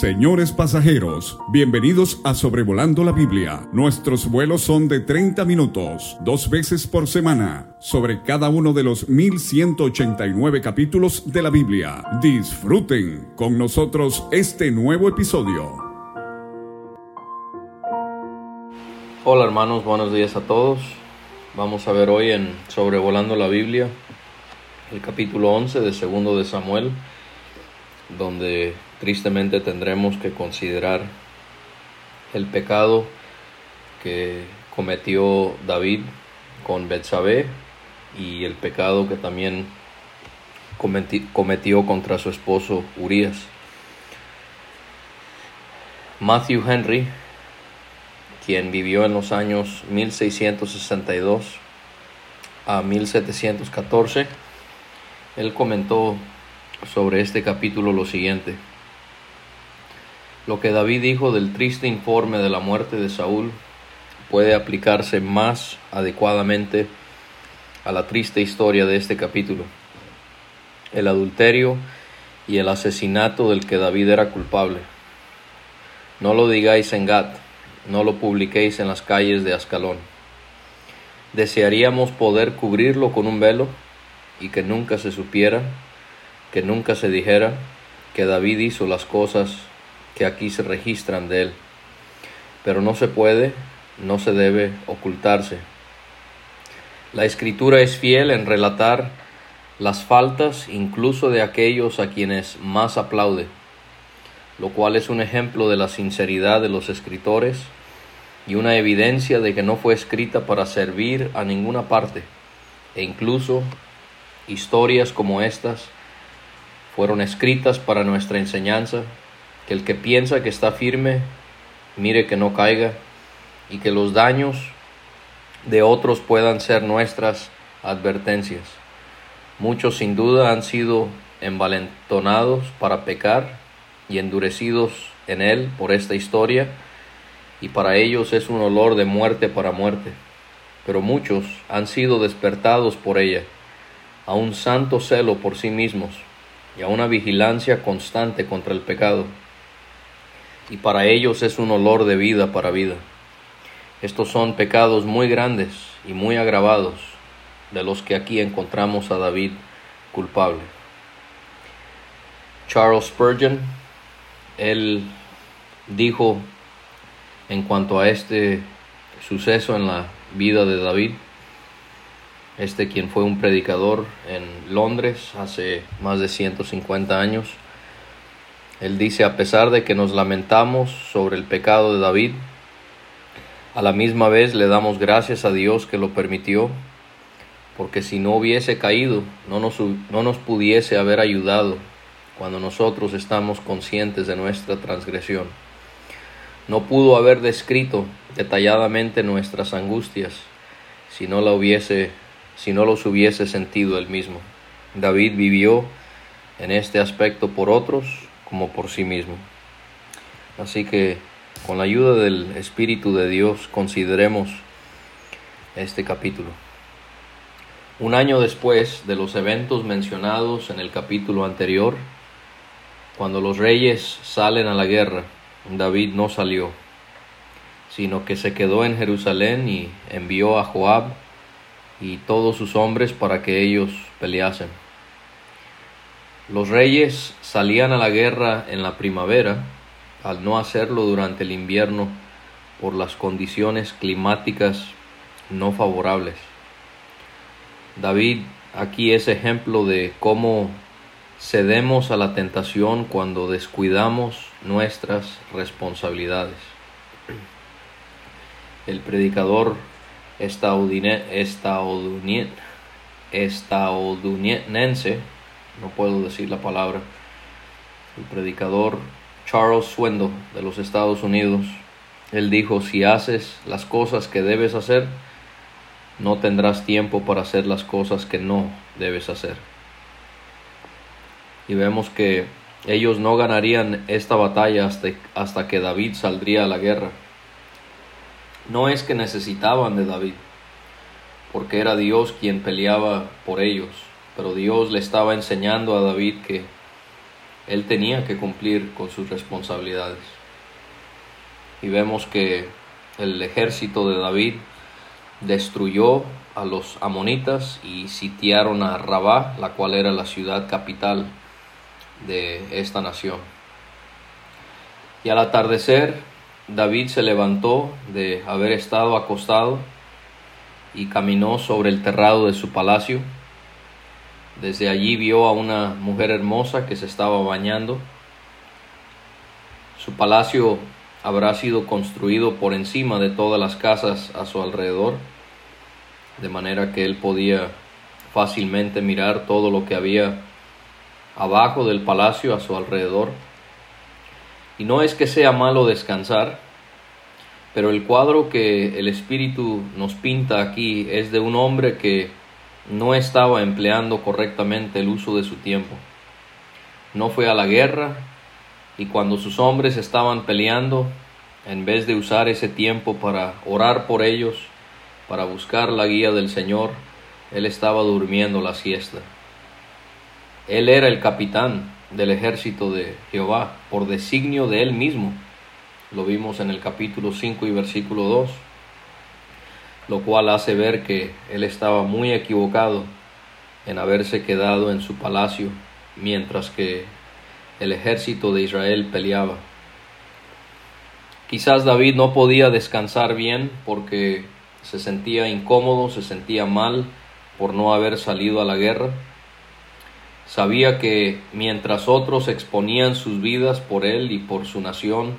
Señores pasajeros, bienvenidos a Sobrevolando la Biblia. Nuestros vuelos son de 30 minutos, dos veces por semana, sobre cada uno de los 1189 capítulos de la Biblia. Disfruten con nosotros este nuevo episodio. Hola hermanos, buenos días a todos. Vamos a ver hoy en Sobrevolando la Biblia el capítulo 11 de Segundo de Samuel, donde tristemente tendremos que considerar el pecado que cometió David con Betsabé y el pecado que también cometió contra su esposo Urias. Matthew Henry, quien vivió en los años 1662 a 1714, él comentó sobre este capítulo lo siguiente. Lo que David dijo del triste informe de la muerte de Saúl puede aplicarse más adecuadamente a la triste historia de este capítulo. El adulterio y el asesinato del que David era culpable. No lo digáis en Gat, no lo publiquéis en las calles de Ascalón. Desearíamos poder cubrirlo con un velo y que nunca se supiera, que nunca se dijera que David hizo las cosas que aquí se registran de él. Pero no se puede, no se debe ocultarse. La escritura es fiel en relatar las faltas incluso de aquellos a quienes más aplaude, lo cual es un ejemplo de la sinceridad de los escritores y una evidencia de que no fue escrita para servir a ninguna parte, e incluso historias como estas fueron escritas para nuestra enseñanza que el que piensa que está firme, mire que no caiga, y que los daños de otros puedan ser nuestras advertencias. Muchos sin duda han sido envalentonados para pecar y endurecidos en él por esta historia, y para ellos es un olor de muerte para muerte. Pero muchos han sido despertados por ella, a un santo celo por sí mismos y a una vigilancia constante contra el pecado y para ellos es un olor de vida para vida. Estos son pecados muy grandes y muy agravados, de los que aquí encontramos a David culpable. Charles Spurgeon, él dijo en cuanto a este suceso en la vida de David, este quien fue un predicador en Londres hace más de 150 años, él dice, a pesar de que nos lamentamos sobre el pecado de David, a la misma vez le damos gracias a Dios que lo permitió, porque si no hubiese caído, no nos, no nos pudiese haber ayudado cuando nosotros estamos conscientes de nuestra transgresión. No pudo haber descrito detalladamente nuestras angustias si no la hubiese, si no los hubiese sentido él mismo. David vivió en este aspecto por otros como por sí mismo. Así que con la ayuda del Espíritu de Dios consideremos este capítulo. Un año después de los eventos mencionados en el capítulo anterior, cuando los reyes salen a la guerra, David no salió, sino que se quedó en Jerusalén y envió a Joab y todos sus hombres para que ellos peleasen. Los reyes salían a la guerra en la primavera, al no hacerlo durante el invierno por las condiciones climáticas no favorables. David aquí es ejemplo de cómo cedemos a la tentación cuando descuidamos nuestras responsabilidades. El predicador estadounidense no puedo decir la palabra, el predicador Charles Swindoll de los Estados Unidos, él dijo, si haces las cosas que debes hacer, no tendrás tiempo para hacer las cosas que no debes hacer. Y vemos que ellos no ganarían esta batalla hasta, hasta que David saldría a la guerra. No es que necesitaban de David, porque era Dios quien peleaba por ellos, pero Dios le estaba enseñando a David que él tenía que cumplir con sus responsabilidades. Y vemos que el ejército de David destruyó a los amonitas y sitiaron a Rabá, la cual era la ciudad capital de esta nación. Y al atardecer, David se levantó de haber estado acostado y caminó sobre el terrado de su palacio. Desde allí vio a una mujer hermosa que se estaba bañando. Su palacio habrá sido construido por encima de todas las casas a su alrededor, de manera que él podía fácilmente mirar todo lo que había abajo del palacio a su alrededor. Y no es que sea malo descansar, pero el cuadro que el Espíritu nos pinta aquí es de un hombre que no estaba empleando correctamente el uso de su tiempo. No fue a la guerra y cuando sus hombres estaban peleando, en vez de usar ese tiempo para orar por ellos, para buscar la guía del Señor, él estaba durmiendo la siesta. Él era el capitán del ejército de Jehová por designio de él mismo lo vimos en el capítulo 5 y versículo 2, lo cual hace ver que él estaba muy equivocado en haberse quedado en su palacio mientras que el ejército de Israel peleaba. Quizás David no podía descansar bien porque se sentía incómodo, se sentía mal por no haber salido a la guerra. Sabía que mientras otros exponían sus vidas por él y por su nación,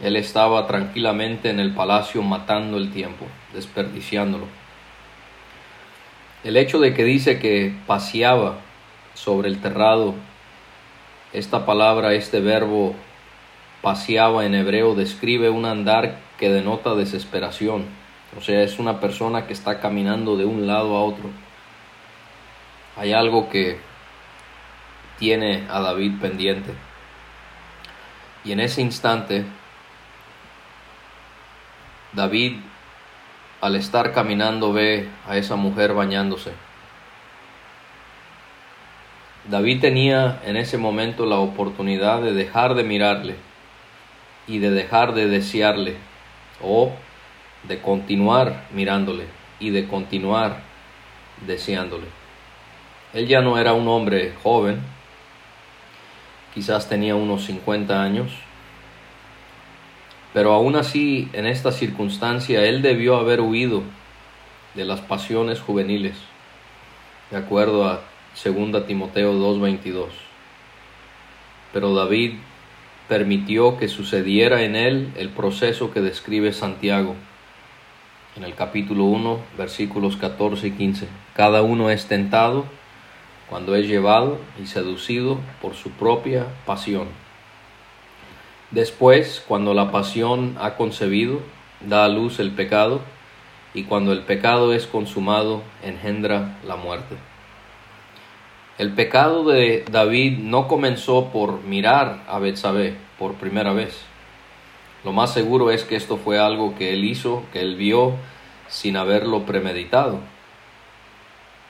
él estaba tranquilamente en el palacio matando el tiempo, desperdiciándolo. El hecho de que dice que paseaba sobre el terrado, esta palabra, este verbo paseaba en hebreo describe un andar que denota desesperación. O sea, es una persona que está caminando de un lado a otro. Hay algo que tiene a David pendiente. Y en ese instante David, al estar caminando, ve a esa mujer bañándose. David tenía en ese momento la oportunidad de dejar de mirarle y de dejar de desearle o de continuar mirándole y de continuar deseándole. Él ya no era un hombre joven, quizás tenía unos 50 años, pero aún así, en esta circunstancia, él debió haber huido de las pasiones juveniles, de acuerdo a 2 Timoteo 2.22. Pero David permitió que sucediera en él el proceso que describe Santiago en el capítulo 1, versículos 14 y 15. Cada uno es tentado cuando es llevado y seducido por su propia pasión Después, cuando la pasión ha concebido, da a luz el pecado, y cuando el pecado es consumado, engendra la muerte. El pecado de David no comenzó por mirar a Betsabé por primera vez. Lo más seguro es que esto fue algo que él hizo, que él vio sin haberlo premeditado.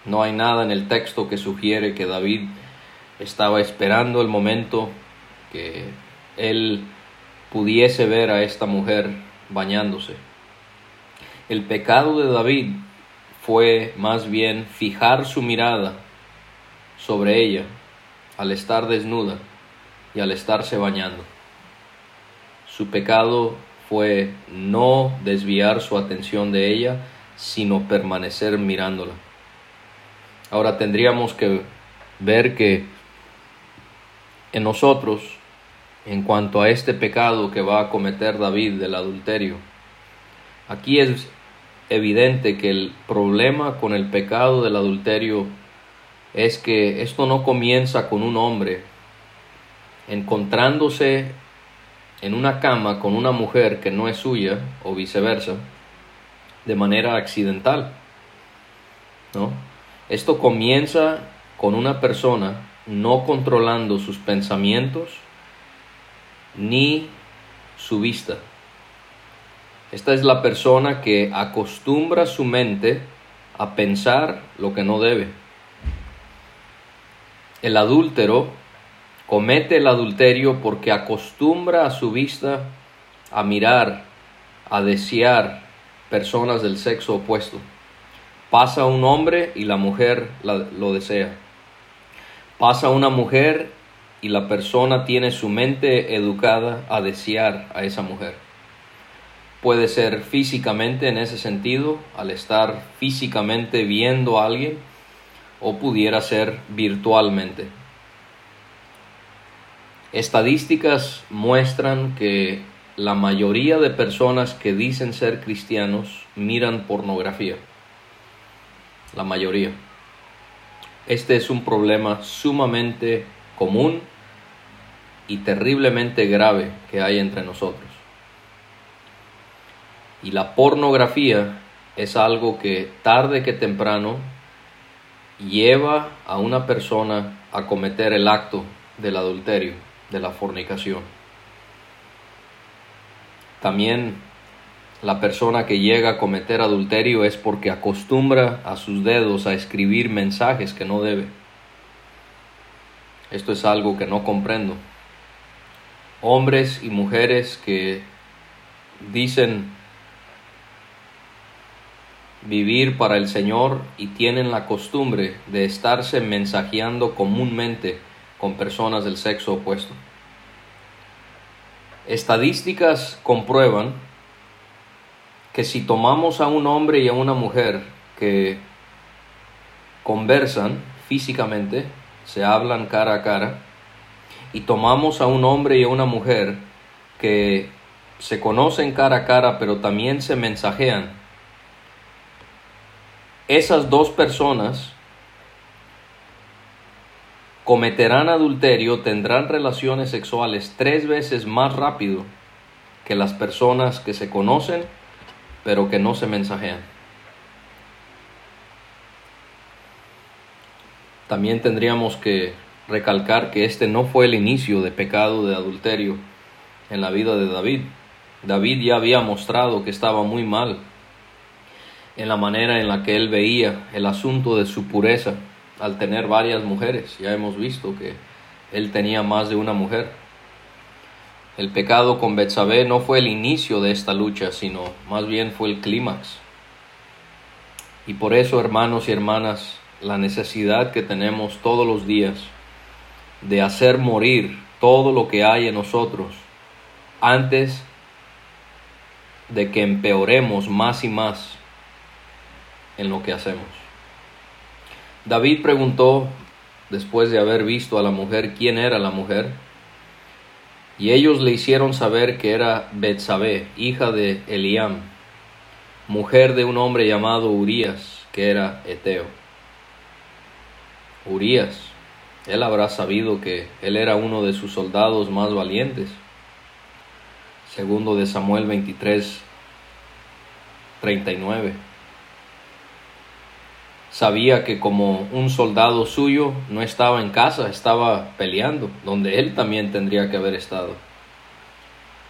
No hay nada en el texto que sugiere que David estaba esperando el momento que él pudiese ver a esta mujer bañándose. El pecado de David fue más bien fijar su mirada sobre ella al estar desnuda y al estarse bañando. Su pecado fue no desviar su atención de ella, sino permanecer mirándola. Ahora tendríamos que ver que en nosotros en cuanto a este pecado que va a cometer David del adulterio. Aquí es evidente que el problema con el pecado del adulterio es que esto no comienza con un hombre encontrándose en una cama con una mujer que no es suya o viceversa de manera accidental. ¿no? Esto comienza con una persona no controlando sus pensamientos ni su vista. Esta es la persona que acostumbra su mente a pensar lo que no debe. El adúltero comete el adulterio porque acostumbra a su vista a mirar, a desear personas del sexo opuesto. Pasa un hombre y la mujer lo desea. Pasa una mujer y la persona tiene su mente educada a desear a esa mujer. Puede ser físicamente en ese sentido, al estar físicamente viendo a alguien, o pudiera ser virtualmente. Estadísticas muestran que la mayoría de personas que dicen ser cristianos miran pornografía. La mayoría. Este es un problema sumamente común y terriblemente grave que hay entre nosotros. Y la pornografía es algo que tarde que temprano lleva a una persona a cometer el acto del adulterio, de la fornicación. También la persona que llega a cometer adulterio es porque acostumbra a sus dedos a escribir mensajes que no debe. Esto es algo que no comprendo. Hombres y mujeres que dicen vivir para el Señor y tienen la costumbre de estarse mensajeando comúnmente con personas del sexo opuesto. Estadísticas comprueban que si tomamos a un hombre y a una mujer que conversan físicamente, se hablan cara a cara, y tomamos a un hombre y a una mujer que se conocen cara a cara pero también se mensajean, esas dos personas cometerán adulterio, tendrán relaciones sexuales tres veces más rápido que las personas que se conocen pero que no se mensajean. También tendríamos que recalcar que este no fue el inicio de pecado de adulterio en la vida de David. David ya había mostrado que estaba muy mal en la manera en la que él veía el asunto de su pureza al tener varias mujeres. Ya hemos visto que él tenía más de una mujer. El pecado con Betsabé no fue el inicio de esta lucha, sino más bien fue el clímax. Y por eso, hermanos y hermanas, la necesidad que tenemos todos los días de hacer morir todo lo que hay en nosotros antes de que empeoremos más y más en lo que hacemos. David preguntó, después de haber visto a la mujer, quién era la mujer, y ellos le hicieron saber que era Betsabé, hija de Eliam, mujer de un hombre llamado Urías, que era Eteo. Urías, él habrá sabido que él era uno de sus soldados más valientes. Segundo de Samuel 23, 39 sabía que como un soldado suyo no estaba en casa, estaba peleando, donde él también tendría que haber estado.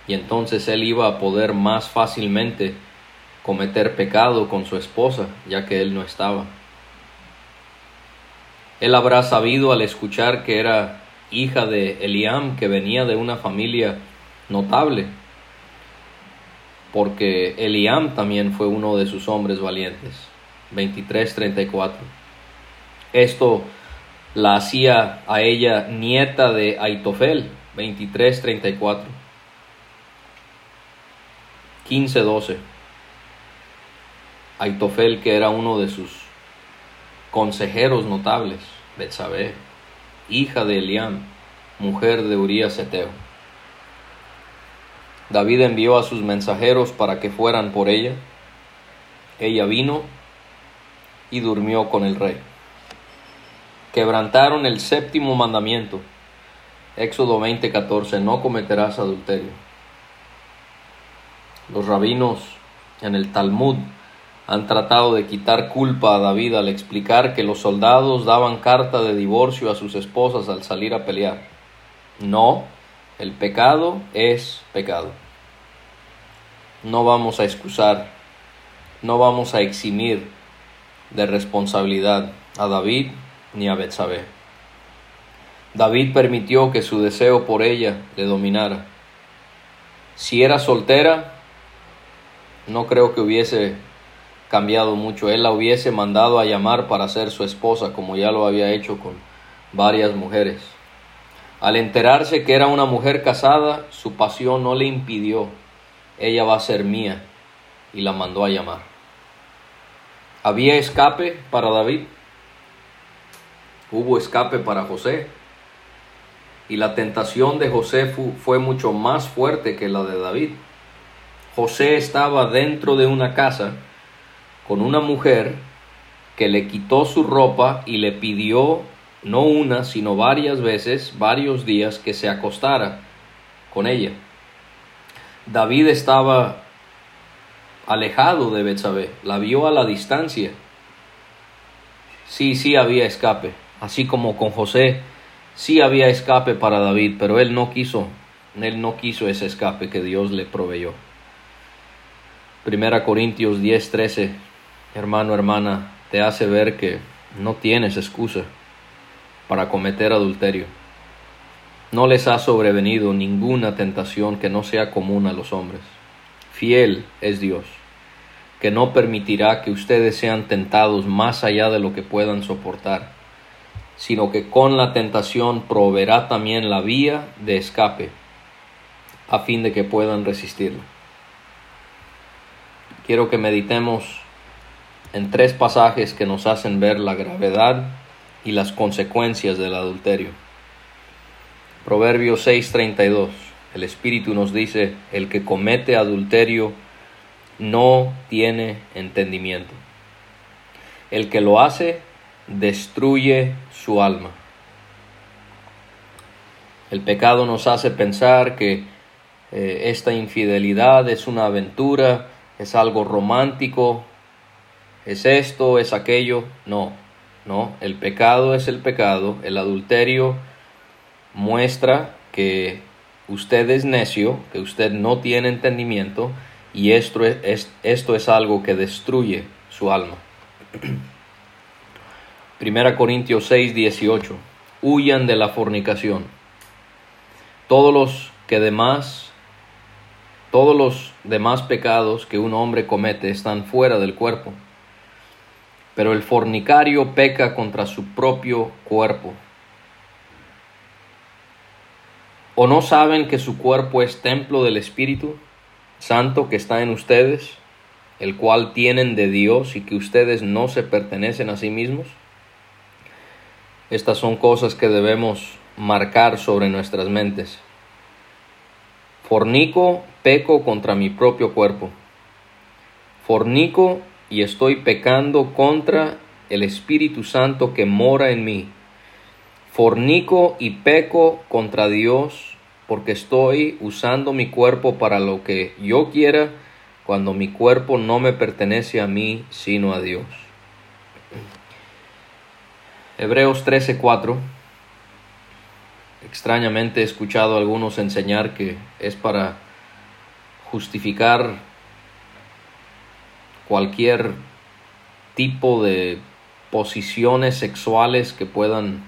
Y entonces él iba a poder más fácilmente cometer pecado con su esposa, ya que él no estaba. Él habrá sabido al escuchar que era hija de Eliam, que venía de una familia notable, porque Eliam también fue uno de sus hombres valientes. 23:34. Esto la hacía a ella nieta de Aitofel, 23:34. 15:12. Aitofel, que era uno de sus consejeros notables, Betsabé, hija de Eliam, mujer de Urías Eteo. David envió a sus mensajeros para que fueran por ella. Ella vino y durmió con el rey. Quebrantaron el séptimo mandamiento. Éxodo 20:14, no cometerás adulterio. Los rabinos en el Talmud han tratado de quitar culpa a David al explicar que los soldados daban carta de divorcio a sus esposas al salir a pelear. No, el pecado es pecado. No vamos a excusar, no vamos a eximir de responsabilidad a David ni a Betsabé. David permitió que su deseo por ella le dominara. Si era soltera, no creo que hubiese cambiado mucho. Él la hubiese mandado a llamar para ser su esposa, como ya lo había hecho con varias mujeres. Al enterarse que era una mujer casada, su pasión no le impidió. Ella va a ser mía, y la mandó a llamar. ¿Había escape para David? Hubo escape para José. Y la tentación de José fue mucho más fuerte que la de David. José estaba dentro de una casa con una mujer que le quitó su ropa y le pidió no una, sino varias veces, varios días, que se acostara con ella. David estaba alejado de Betsabé, la vio a la distancia. Sí, sí había escape, así como con José Sí había escape para David, pero él no quiso, él no quiso ese escape que Dios le proveyó. Primera Corintios 10:13, hermano, hermana, te hace ver que no tienes excusa para cometer adulterio. No les ha sobrevenido ninguna tentación que no sea común a los hombres. Fiel es Dios, que no permitirá que ustedes sean tentados más allá de lo que puedan soportar sino que con la tentación proveerá también la vía de escape, a fin de que puedan resistirla. Quiero que meditemos en tres pasajes que nos hacen ver la gravedad y las consecuencias del adulterio. Proverbio 6:32. El Espíritu nos dice, el que comete adulterio no tiene entendimiento. El que lo hace destruye su alma. El pecado nos hace pensar que eh, esta infidelidad es una aventura, es algo romántico, es esto, es aquello. No, no, el pecado es el pecado, el adulterio muestra que usted es necio, que usted no tiene entendimiento y esto es, algo que destruye su alma. Primera Corintios 6, 18. Huyan de la fornicación. Todos los que demás, todos los demás pecados que un hombre comete están fuera del cuerpo. Pero el fornicario peca contra su propio cuerpo. ¿O no saben que su cuerpo es templo del Espíritu Santo que está en ustedes, el cual tienen de Dios y que ustedes no se pertenecen a sí mismos? Estas son cosas que debemos marcar sobre nuestras mentes. Fornico, peco contra mi propio cuerpo. Fornico y estoy pecando contra el Espíritu Santo que mora en mí. Fornico y peco contra Dios porque estoy usando mi cuerpo para lo que yo quiera cuando mi cuerpo no me pertenece a mí sino a Dios. Hebreos 13:4. Extrañamente he escuchado a algunos enseñar que es para justificar cualquier tipo de posiciones sexuales que puedan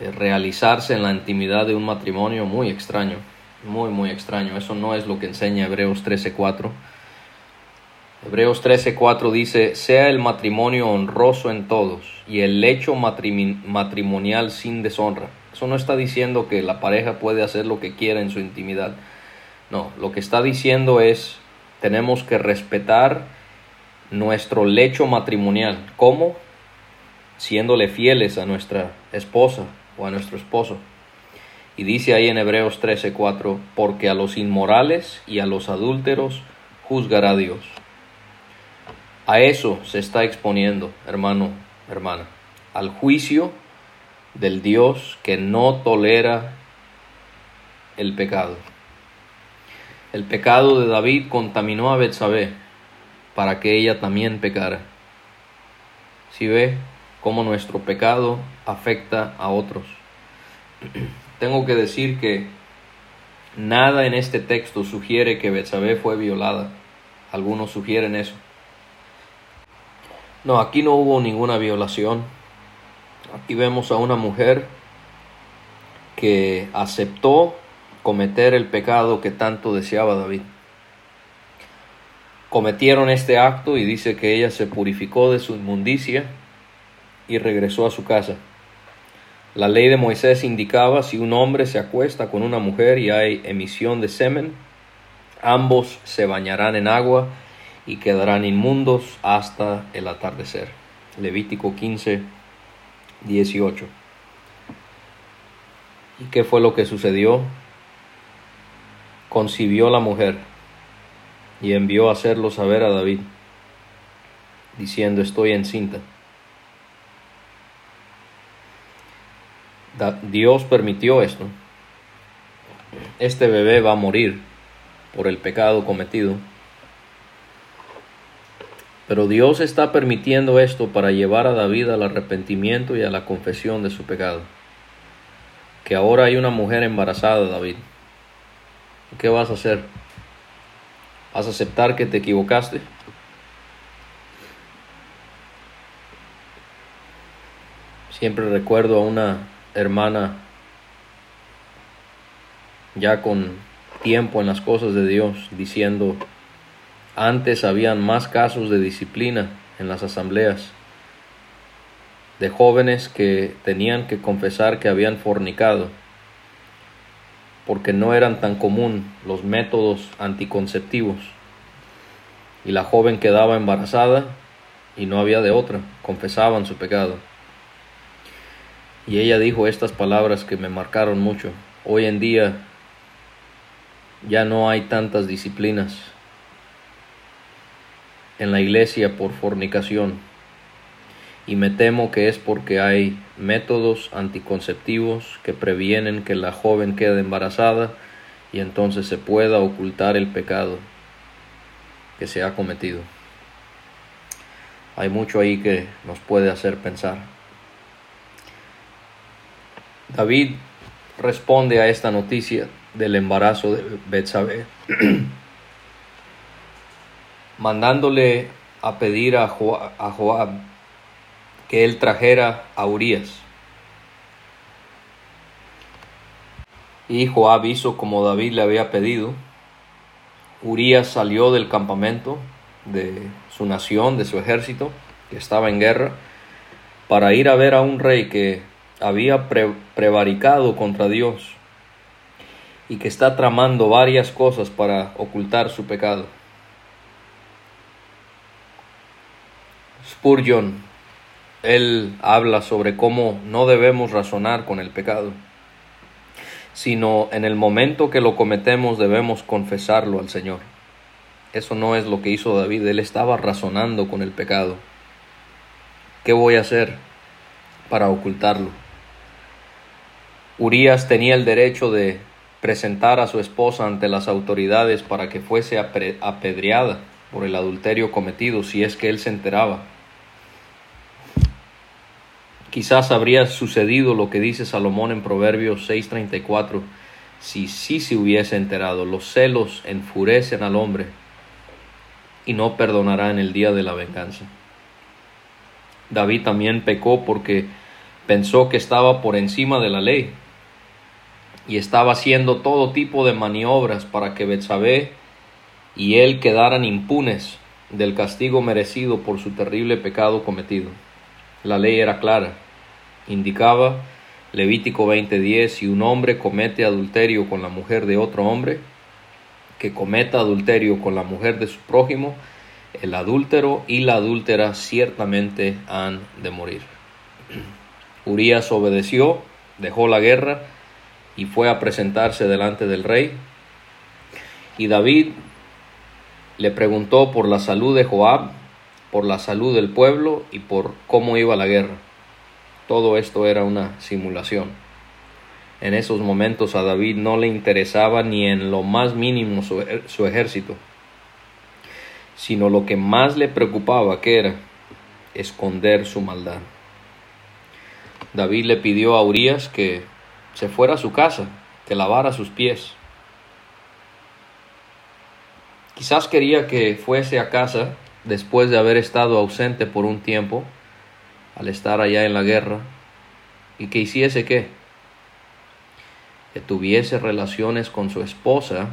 eh, realizarse en la intimidad de un matrimonio. Muy extraño, muy, muy extraño. Eso no es lo que enseña Hebreos 13:4. Hebreos 13:4 dice, sea el matrimonio honroso en todos y el lecho matrimonial sin deshonra. Eso no está diciendo que la pareja puede hacer lo que quiera en su intimidad. No, lo que está diciendo es, tenemos que respetar nuestro lecho matrimonial. ¿Cómo? Siéndole fieles a nuestra esposa o a nuestro esposo. Y dice ahí en Hebreos 13:4, porque a los inmorales y a los adúlteros juzgará Dios. A eso se está exponiendo, hermano, hermana, al juicio del Dios que no tolera el pecado. El pecado de David contaminó a Betsabé para que ella también pecara. Si ve cómo nuestro pecado afecta a otros. Tengo que decir que nada en este texto sugiere que Betsabé fue violada. Algunos sugieren eso. No, aquí no hubo ninguna violación. Aquí vemos a una mujer que aceptó cometer el pecado que tanto deseaba David. Cometieron este acto y dice que ella se purificó de su inmundicia y regresó a su casa. La ley de Moisés indicaba si un hombre se acuesta con una mujer y hay emisión de semen, ambos se bañarán en agua y quedarán inmundos hasta el atardecer. Levítico 15, 18. ¿Y qué fue lo que sucedió? Concibió la mujer y envió a hacerlo saber a David, diciendo estoy encinta. Dios permitió esto. Este bebé va a morir por el pecado cometido. Pero Dios está permitiendo esto para llevar a David al arrepentimiento y a la confesión de su pecado. Que ahora hay una mujer embarazada, David. ¿Qué vas a hacer? ¿Vas a aceptar que te equivocaste? Siempre recuerdo a una hermana ya con tiempo en las cosas de Dios diciendo, antes habían más casos de disciplina en las asambleas de jóvenes que tenían que confesar que habían fornicado porque no eran tan común los métodos anticonceptivos y la joven quedaba embarazada y no había de otra, confesaban su pecado. Y ella dijo estas palabras que me marcaron mucho. Hoy en día ya no hay tantas disciplinas en la iglesia por fornicación. Y me temo que es porque hay métodos anticonceptivos que previenen que la joven quede embarazada y entonces se pueda ocultar el pecado que se ha cometido. Hay mucho ahí que nos puede hacer pensar. David responde a esta noticia del embarazo de Betsabé, mandándole a pedir a, Joab que él trajera a Urias. Y Joab hizo como David le había pedido. Urias salió del campamento de su nación, de su ejército, que estaba en guerra, para ir a ver a un rey que había prevaricado contra Dios y que está tramando varias cosas para ocultar su pecado. Spurgeon, él habla sobre cómo no debemos razonar con el pecado, sino en el momento que lo cometemos debemos confesarlo al Señor. Eso no es lo que hizo David, él estaba razonando con el pecado. ¿Qué voy a hacer para ocultarlo? Urias tenía el derecho de presentar a su esposa ante las autoridades para que fuese apedreada por el adulterio cometido si es que él se enteraba. Quizás habría sucedido lo que dice Salomón en Proverbios 6:34 si sí se hubiese enterado. Los celos enfurecen al hombre y no perdonará en el día de la venganza. David también pecó porque pensó que estaba por encima de la ley y estaba haciendo todo tipo de maniobras para que Betsabé y él quedaran impunes del castigo merecido por su terrible pecado cometido. La ley era clara. Indicaba Levítico 20:10 si un hombre comete adulterio con la mujer de otro hombre, que cometa adulterio con la mujer de su prójimo, el adúltero y la adúltera ciertamente han de morir. Urias obedeció, dejó la guerra y fue a presentarse delante del rey. Y David le preguntó por la salud de Joab, por la salud del pueblo y por cómo iba la guerra. Todo esto era una simulación. En esos momentos a David no le interesaba ni en lo más mínimo su, su ejército, sino lo que más le preocupaba que era esconder su maldad. David le pidió a Urias que se fuera a su casa, que lavara sus pies. Quizás quería que fuese a casa después de haber estado ausente por un tiempo, al estar allá en la guerra, y que hiciese qué? que tuviese relaciones con su esposa,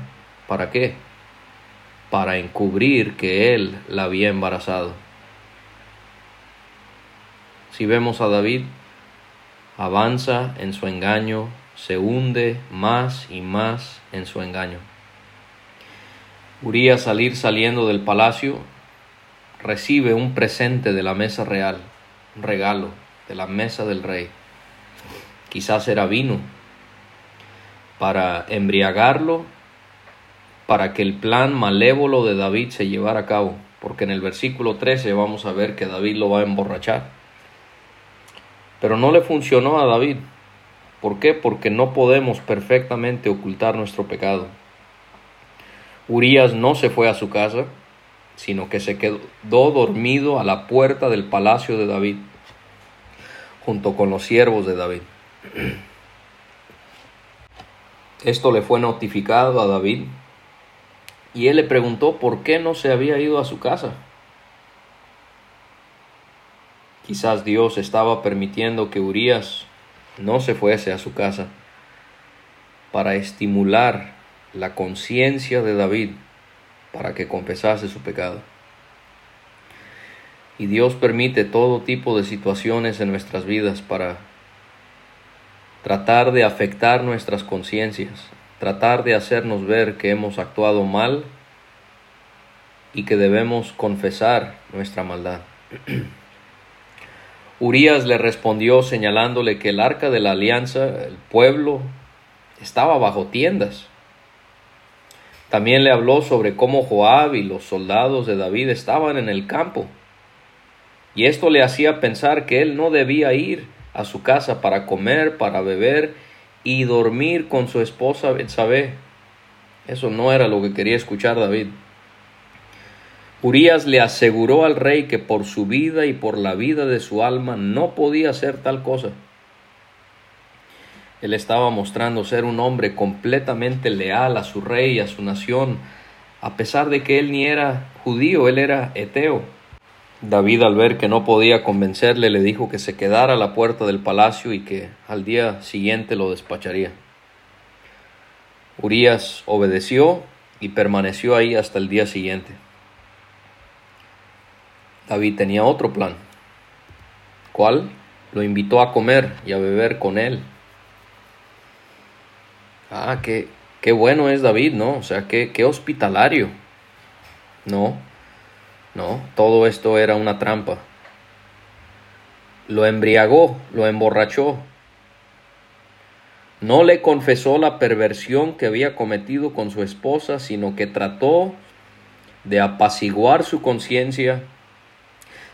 ¿para qué? Para encubrir que él la había embarazado. Si vemos a David, avanza en su engaño, se hunde más y más en su engaño. Urias salir saliendo del palacio recibe un presente de la mesa real, regalo de la mesa del rey. Quizás era vino para embriagarlo, para que el plan malévolo de David se llevara a cabo, porque en el versículo 13 vamos a ver que David lo va a emborrachar. Pero no le funcionó a David. ¿Por qué? Porque no podemos perfectamente ocultar nuestro pecado. Urias no se fue a su casa, sino que se quedó dormido a la puerta del palacio de David, junto con los siervos de David. Esto le fue notificado a David y él le preguntó por qué no se había ido a su casa. Quizás Dios estaba permitiendo que Urias no se fuese a su casa para estimular la conciencia de David para que confesase su pecado. Y Dios permite todo tipo de situaciones en nuestras vidas para tratar de afectar nuestras conciencias, tratar de hacernos ver que hemos actuado mal y que debemos confesar nuestra maldad. Urias le respondió señalándole que el arca de la alianza, el pueblo, estaba bajo tiendas. También le habló sobre cómo Joab y los soldados de David estaban en el campo. Y esto le hacía pensar que él no debía ir a su casa para comer, para beber y dormir con su esposa Betsabé. Eso no era lo que quería escuchar David. Urias le aseguró al rey que por su vida y por la vida de su alma no podía hacer tal cosa. Él estaba mostrando ser un hombre completamente leal a su rey y a su nación, a pesar de que él ni era judío, él era eteo. David al ver que no podía convencerle le dijo que se quedara a la puerta del palacio y que al día siguiente lo despacharía. Urias obedeció y permaneció ahí hasta el día siguiente. David tenía otro plan. ¿Cuál? Lo invitó a comer y a beber con él. Ah, qué, qué bueno es David, ¿no? O sea, qué, qué hospitalario. No, no, todo esto era una trampa. Lo embriagó, lo emborrachó. No le confesó la perversión que había cometido con su esposa, sino que trató de apaciguar su conciencia,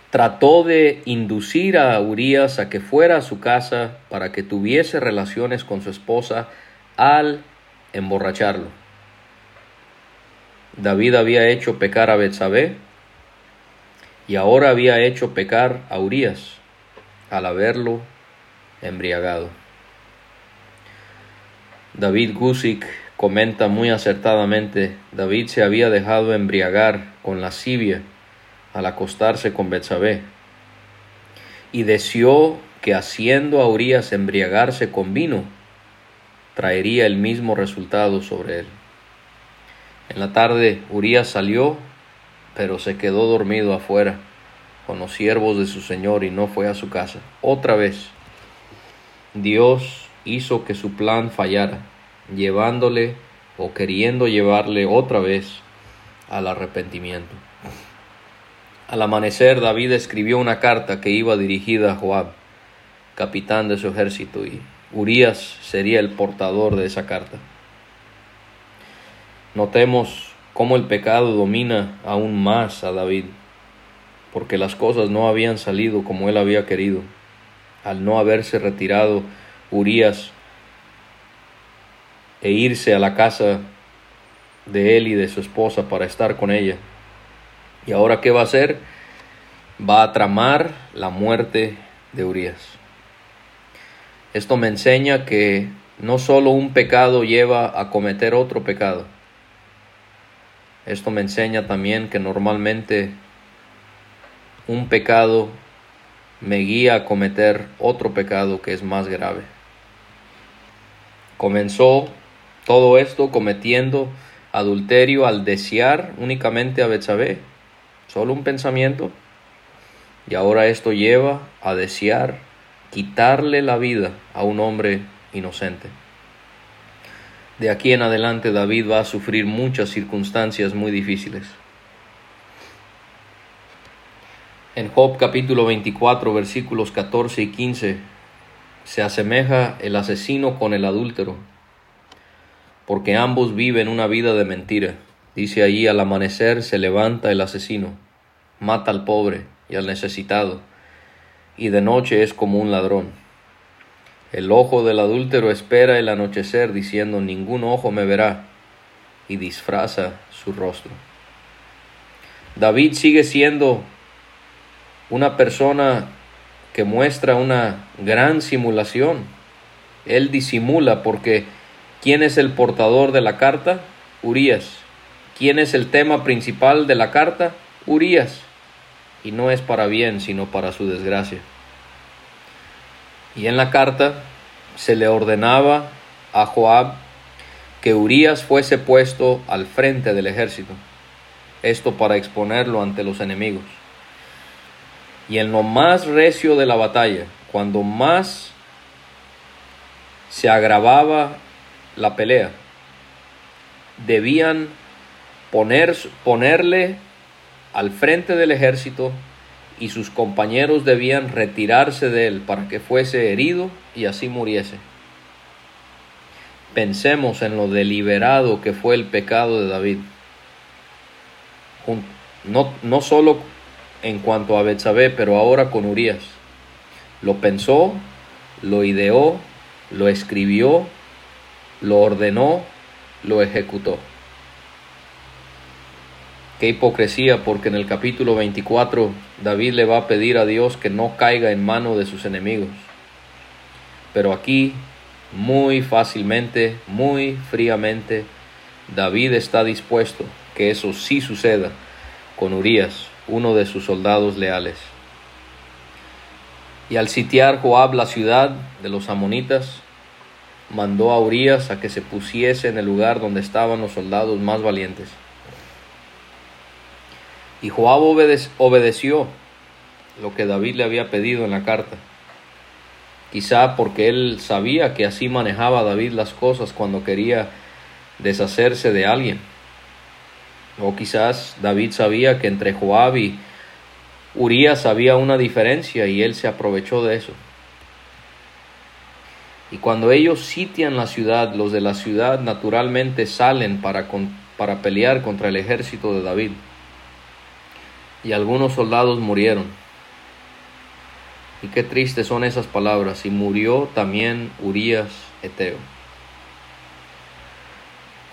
trató de inducir a Urias a que fuera a su casa para que tuviese relaciones con su esposa al emborracharlo. David había hecho pecar a Betsabé y ahora había hecho pecar a Urias al haberlo embriagado. David Gusick comenta muy acertadamente, David se había dejado embriagar con lascivia al acostarse con Betsabé y deseó que haciendo a Urias embriagarse con vino, traería el mismo resultado sobre él. En la tarde Urias salió pero se quedó dormido afuera con los siervos de su señor y no fue a su casa. Otra vez, Dios hizo que su plan fallara, llevándole o queriendo llevarle otra vez al arrepentimiento. Al amanecer, David escribió una carta que iba dirigida a Joab, capitán de su ejército, y Urias sería el portador de esa carta. Notemos cómo el pecado domina aún más a David, porque las cosas no habían salido como él había querido. Al no haberse retirado Urias e irse a la casa de él y de su esposa para estar con ella. ¿Y ahora qué va a hacer? Va a tramar la muerte de Urias. Esto me enseña que no solo un pecado lleva a cometer otro pecado, esto me enseña también que normalmente un pecado me guía a cometer otro pecado que es más grave. Comenzó todo esto cometiendo adulterio al desear únicamente a Betsabé, solo un pensamiento, y ahora esto lleva a desear quitarle la vida a un hombre inocente. De aquí en adelante David va a sufrir muchas circunstancias muy difíciles. En Job capítulo 24 versículos 14 y 15 se asemeja el asesino con el adúltero porque ambos viven una vida de mentira. Dice allí, al amanecer se levanta el asesino, mata al pobre y al necesitado, y de noche es como un ladrón. El ojo del adúltero espera el anochecer, diciendo, ningún ojo me verá, y disfraza su rostro. David sigue siendo una persona que muestra una gran simulación. Él disimula porque ¿Quién es el portador de la carta? Urias. ¿Quién es el tema principal de la carta? Urias. Y no es para bien, sino para su desgracia. Y en la carta se le ordenaba a Joab que Urias fuese puesto al frente del ejército. Esto para exponerlo ante los enemigos. Y en lo más recio de la batalla, cuando más se agravaba la pelea. Debían poner, ponerle al frente del ejército y sus compañeros debían retirarse de él para que fuese herido y así muriese. Pensemos en lo deliberado que fue el pecado de David. No, no solo en cuanto a Betsabé, pero ahora con Urias. Lo pensó, lo ideó, lo escribió lo ordenó, lo ejecutó. Qué hipocresía, porque en el capítulo 24 David le va a pedir a Dios que no caiga en mano de sus enemigos. Pero aquí, muy fácilmente, muy fríamente, David está dispuesto que eso sí suceda con Urias, uno de sus soldados leales. Y al sitiar Joab la ciudad de los amonitas, mandó a Urias a que se pusiese en el lugar donde estaban los soldados más valientes. Y Joab obedeció lo que David le había pedido en la carta. Quizá porque él sabía que así manejaba David las cosas cuando quería deshacerse de alguien. O quizás David sabía que entre Joab y Urias había una diferencia y él se aprovechó de eso. Y cuando ellos sitian la ciudad, los de la ciudad naturalmente salen para, para pelear contra el ejército de David. Y algunos soldados murieron. Y qué tristes son esas palabras. Y murió también Urías Eteo.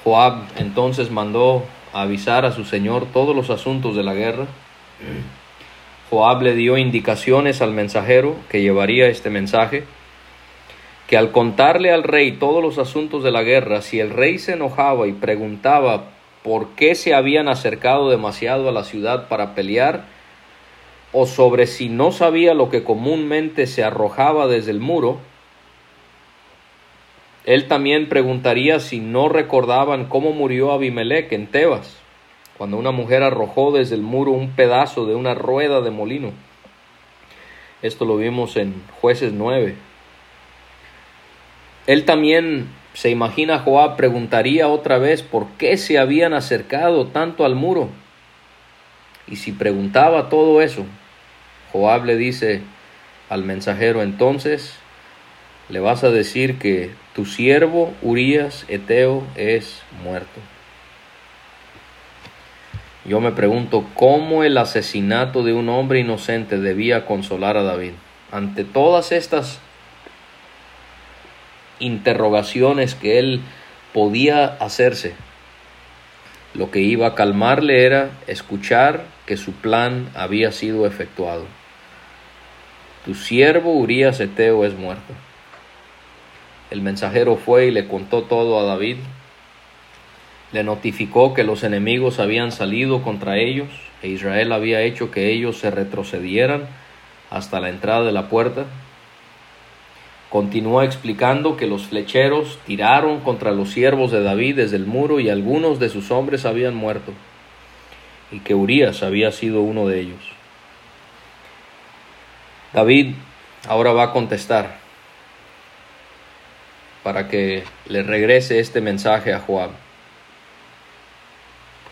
Joab entonces mandó avisar a su señor todos los asuntos de la guerra. Joab le dio indicaciones al mensajero que llevaría este mensaje que al contarle al rey todos los asuntos de la guerra, si el rey se enojaba y preguntaba por qué se habían acercado demasiado a la ciudad para pelear, o sobre si no sabía lo que comúnmente se arrojaba desde el muro, él también preguntaría si no recordaban cómo murió Abimelech en Tebas, cuando una mujer arrojó desde el muro un pedazo de una rueda de molino. Esto lo vimos en Jueces 9. Él también se imagina Joab preguntaría otra vez por qué se habían acercado tanto al muro. Y si preguntaba todo eso, Joab le dice al mensajero entonces, le vas a decir que tu siervo Urías Eteo es muerto. Yo me pregunto cómo el asesinato de un hombre inocente debía consolar a David. Ante todas estas interrogaciones que él podía hacerse. Lo que iba a calmarle era escuchar que su plan había sido efectuado. Tu siervo Urías Eteo es muerto. El mensajero fue y le contó todo a David. Le notificó que los enemigos habían salido contra ellos e Israel había hecho que ellos se retrocedieran hasta la entrada de la puerta Continúa explicando que los flecheros tiraron contra los siervos de David desde el muro y algunos de sus hombres habían muerto, y que Urias había sido uno de ellos. David ahora va a contestar para que le regrese este mensaje a Joab.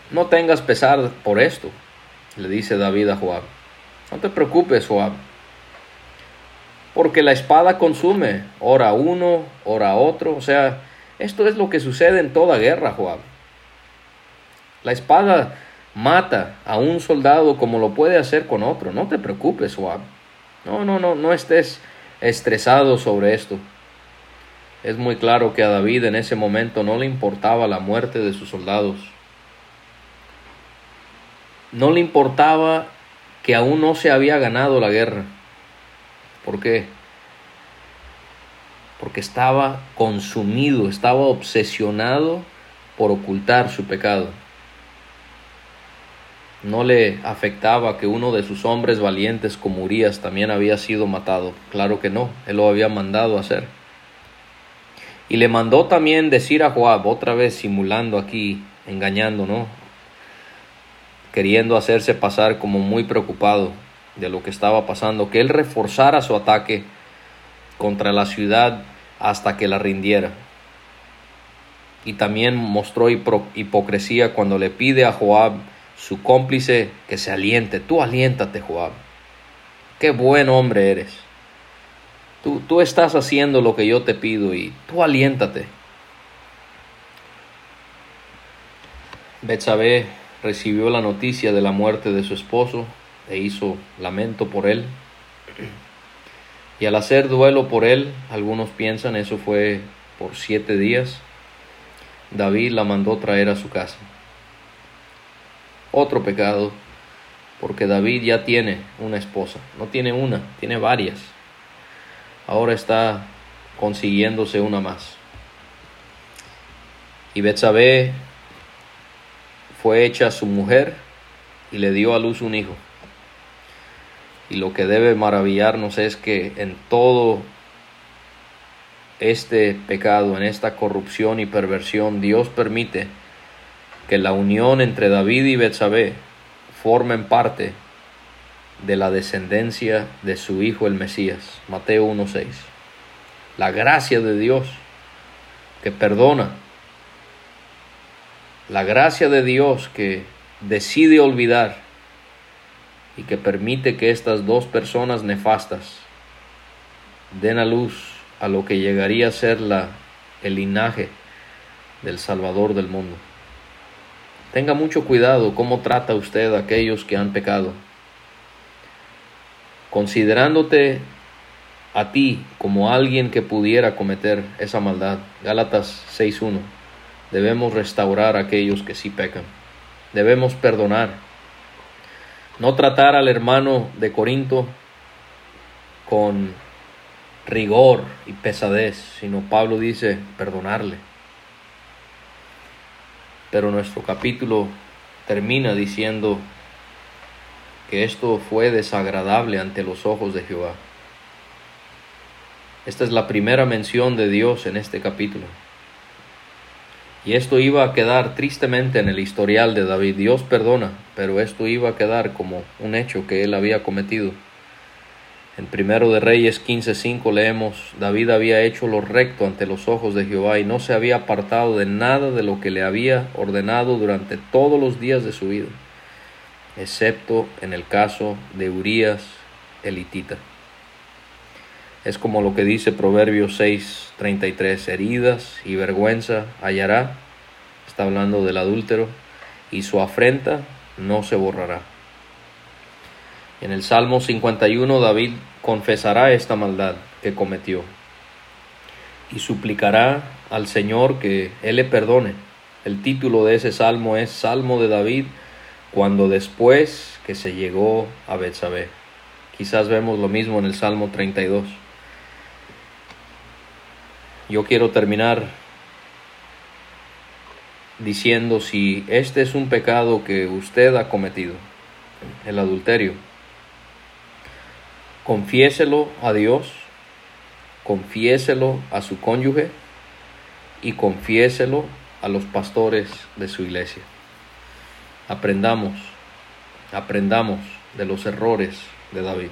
No tengas pesar por esto, le dice David a Joab. No te preocupes, Joab porque la espada consume, ora uno, ora otro. O sea, esto es lo que sucede en toda guerra, Joab. La espada mata a un soldado como lo puede hacer con otro. No te preocupes, Joab. No, no, no, no estés estresado sobre esto. Es muy claro que a David en ese momento no le importaba la muerte de sus soldados. No le importaba que aún no se había ganado la guerra. ¿Por qué? Porque estaba consumido, estaba obsesionado por ocultar su pecado. No le afectaba que uno de sus hombres valientes como Urias también había sido matado. Claro que no, él lo había mandado hacer. Y le mandó también decir a Joab, otra vez simulando aquí, engañando, ¿no? Queriendo hacerse pasar como muy preocupado de lo que estaba pasando, que él reforzara su ataque contra la ciudad hasta que la rindiera. Y también mostró hipocresía cuando le pide a Joab, su cómplice, que se aliente. Tú aliéntate, Joab. Qué buen hombre eres. Tú, tú estás haciendo lo que yo te pido y tú aliéntate. Betsabé recibió la noticia de la muerte de su esposo e hizo lamento por él. Y al hacer duelo por él, algunos piensan eso fue por siete días, David la mandó traer a su casa. Otro pecado, porque David ya tiene una esposa, no tiene una, tiene varias. Ahora está consiguiéndose una más. Y Betsabé fue hecha su mujer y le dio a luz un hijo. Y lo que debe maravillarnos es que en todo este pecado, en esta corrupción y perversión, Dios permite que la unión entre David y Betsabé formen parte de la descendencia de su hijo el Mesías. Mateo 1:6. La gracia de Dios que perdona. La gracia de Dios que decide olvidar y que permite que estas dos personas nefastas den a luz a lo que llegaría a ser la, el linaje del Salvador del mundo. Tenga mucho cuidado cómo trata usted a aquellos que han pecado. Considerándote a ti como alguien que pudiera cometer esa maldad. Gálatas 6.1. Debemos restaurar a aquellos que sí pecan. Debemos perdonar no tratar al hermano de Corinto con rigor y pesadez, sino Pablo dice perdonarle. Pero nuestro capítulo termina diciendo que esto fue desagradable ante los ojos de Jehová. Esta es la primera mención de Dios en este capítulo. Y esto iba a quedar tristemente en el historial de David. Dios perdona, pero esto iba a quedar como un hecho que él había cometido. En primero de Reyes 15:5 leemos, David había hecho lo recto ante los ojos de Jehová y no se había apartado de nada de lo que le había ordenado durante todos los días de su vida, excepto en el caso de Urías elitita. Es como lo que dice Proverbios 6:33, heridas y vergüenza hallará, está hablando del adúltero, y su afrenta no se borrará. En el Salmo 51 David confesará esta maldad que cometió y suplicará al Señor que Él le perdone. El título de ese salmo es Salmo de David cuando después que se llegó a Betsabé. Quizás vemos lo mismo en el Salmo 32. Yo quiero terminar diciendo si este es un pecado que usted ha cometido, el adulterio, confiéselo a Dios, confiéselo a su cónyuge y confiéselo a los pastores de su iglesia. Aprendamos, aprendamos de los errores de David.